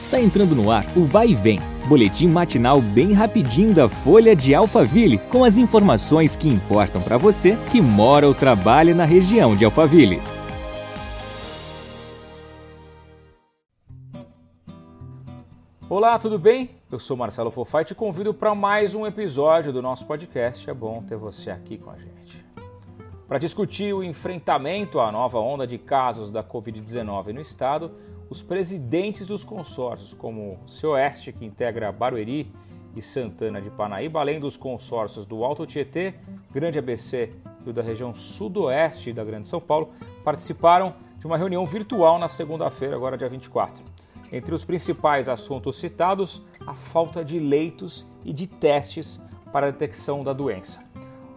Está entrando no ar o Vai e Vem, boletim matinal bem rapidinho da Folha de Alphaville, com as informações que importam para você que mora ou trabalha na região de Alphaville. Olá, tudo bem? Eu sou Marcelo Fofá e te convido para mais um episódio do nosso podcast. É bom ter você aqui com a gente. Para discutir o enfrentamento à nova onda de casos da Covid-19 no estado, os presidentes dos consórcios, como o Cioeste, que integra Barueri e Santana de Panaíba, além dos consórcios do Alto Tietê, Grande ABC e o da região sudoeste da Grande São Paulo, participaram de uma reunião virtual na segunda-feira, agora dia 24. Entre os principais assuntos citados, a falta de leitos e de testes para a detecção da doença.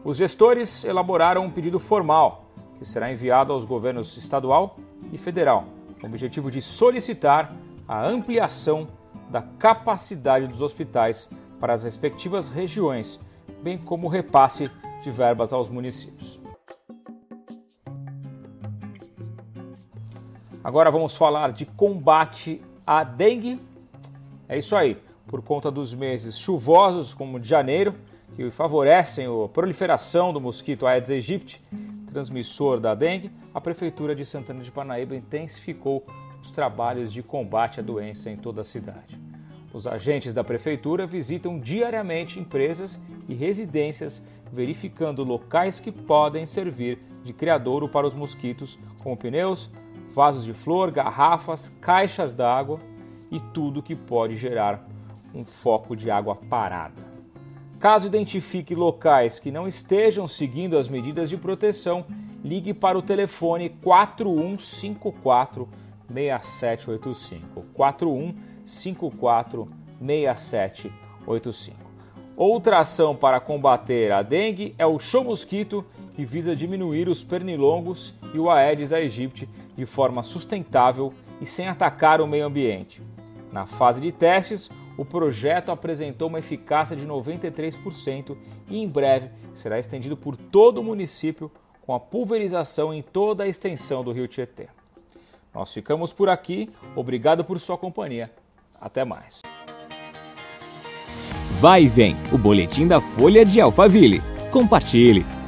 Os gestores elaboraram um pedido formal, que será enviado aos governos estadual e federal, com o objetivo de solicitar a ampliação da capacidade dos hospitais para as respectivas regiões, bem como o repasse de verbas aos municípios. Agora vamos falar de combate à dengue. É isso aí. Por conta dos meses chuvosos, como de janeiro, que favorecem a proliferação do mosquito Aedes aegypti, transmissor da dengue, a Prefeitura de Santana de Parnaíba intensificou os trabalhos de combate à doença em toda a cidade. Os agentes da Prefeitura visitam diariamente empresas e residências, verificando locais que podem servir de criadouro para os mosquitos, como pneus, vasos de flor, garrafas, caixas d'água e tudo que pode gerar um foco de água parada. Caso identifique locais que não estejam seguindo as medidas de proteção, ligue para o telefone 4154 6785. 4154 6785. Outra ação para combater a dengue é o show mosquito, que visa diminuir os pernilongos e o Aedes aegypti de forma sustentável e sem atacar o meio ambiente. Na fase de testes, o projeto apresentou uma eficácia de 93% e em breve será estendido por todo o município com a pulverização em toda a extensão do Rio Tietê. Nós ficamos por aqui, obrigado por sua companhia. Até mais. Vai e vem, o boletim da Folha de Alphaville. Compartilhe.